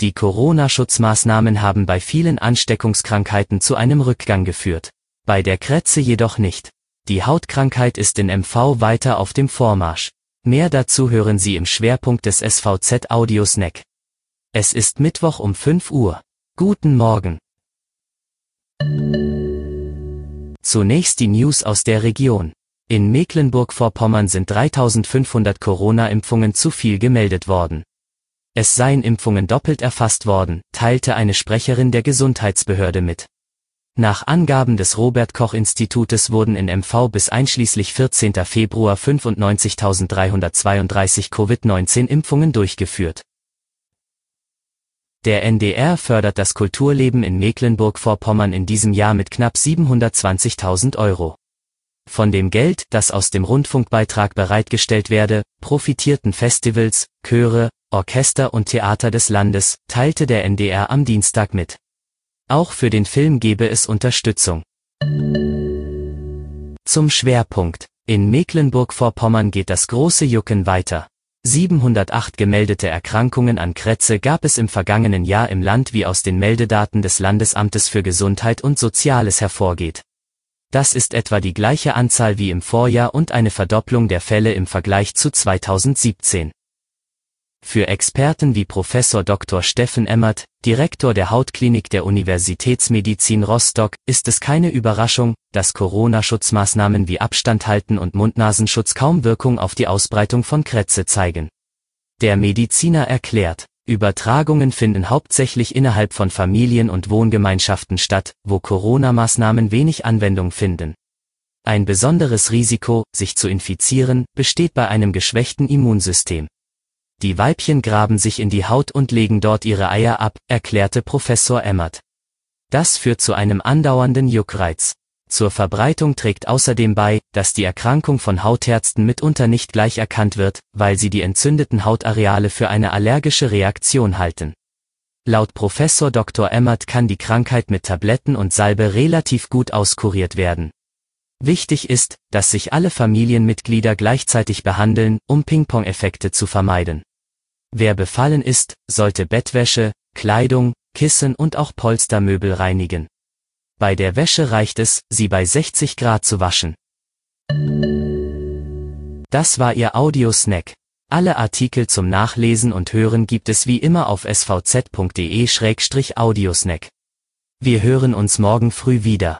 Die Corona-Schutzmaßnahmen haben bei vielen Ansteckungskrankheiten zu einem Rückgang geführt. Bei der Krätze jedoch nicht. Die Hautkrankheit ist in MV weiter auf dem Vormarsch. Mehr dazu hören Sie im Schwerpunkt des SVZ Audio Snack. Es ist Mittwoch um 5 Uhr. Guten Morgen. Zunächst die News aus der Region. In Mecklenburg-Vorpommern sind 3500 Corona-Impfungen zu viel gemeldet worden. Es seien Impfungen doppelt erfasst worden, teilte eine Sprecherin der Gesundheitsbehörde mit. Nach Angaben des Robert Koch Institutes wurden in MV bis einschließlich 14. Februar 95.332 Covid-19-Impfungen durchgeführt. Der NDR fördert das Kulturleben in Mecklenburg-Vorpommern in diesem Jahr mit knapp 720.000 Euro. Von dem Geld, das aus dem Rundfunkbeitrag bereitgestellt werde, profitierten Festivals, Chöre, Orchester und Theater des Landes, teilte der NDR am Dienstag mit. Auch für den Film gebe es Unterstützung. Zum Schwerpunkt. In Mecklenburg-Vorpommern geht das große Jucken weiter. 708 gemeldete Erkrankungen an Krätze gab es im vergangenen Jahr im Land wie aus den Meldedaten des Landesamtes für Gesundheit und Soziales hervorgeht. Das ist etwa die gleiche Anzahl wie im Vorjahr und eine Verdopplung der Fälle im Vergleich zu 2017. Für Experten wie Professor Dr. Steffen Emmert, Direktor der Hautklinik der Universitätsmedizin Rostock, ist es keine Überraschung, dass Corona-Schutzmaßnahmen wie Abstand halten und Mund-Nasenschutz kaum Wirkung auf die Ausbreitung von Krätze zeigen. Der Mediziner erklärt, Übertragungen finden hauptsächlich innerhalb von Familien und Wohngemeinschaften statt, wo Corona-Maßnahmen wenig Anwendung finden. Ein besonderes Risiko, sich zu infizieren, besteht bei einem geschwächten Immunsystem. Die Weibchen graben sich in die Haut und legen dort ihre Eier ab, erklärte Professor Emmert. Das führt zu einem andauernden Juckreiz. Zur Verbreitung trägt außerdem bei, dass die Erkrankung von Hautärzten mitunter nicht gleich erkannt wird, weil sie die entzündeten Hautareale für eine allergische Reaktion halten. Laut Professor Dr. Emmert kann die Krankheit mit Tabletten und Salbe relativ gut auskuriert werden. Wichtig ist, dass sich alle Familienmitglieder gleichzeitig behandeln, um Ping-Pong-Effekte zu vermeiden. Wer befallen ist, sollte Bettwäsche, Kleidung, Kissen und auch Polstermöbel reinigen. Bei der Wäsche reicht es, sie bei 60 Grad zu waschen. Das war Ihr Audiosnack. Alle Artikel zum Nachlesen und Hören gibt es wie immer auf svz.de-audiosnack. Wir hören uns morgen früh wieder.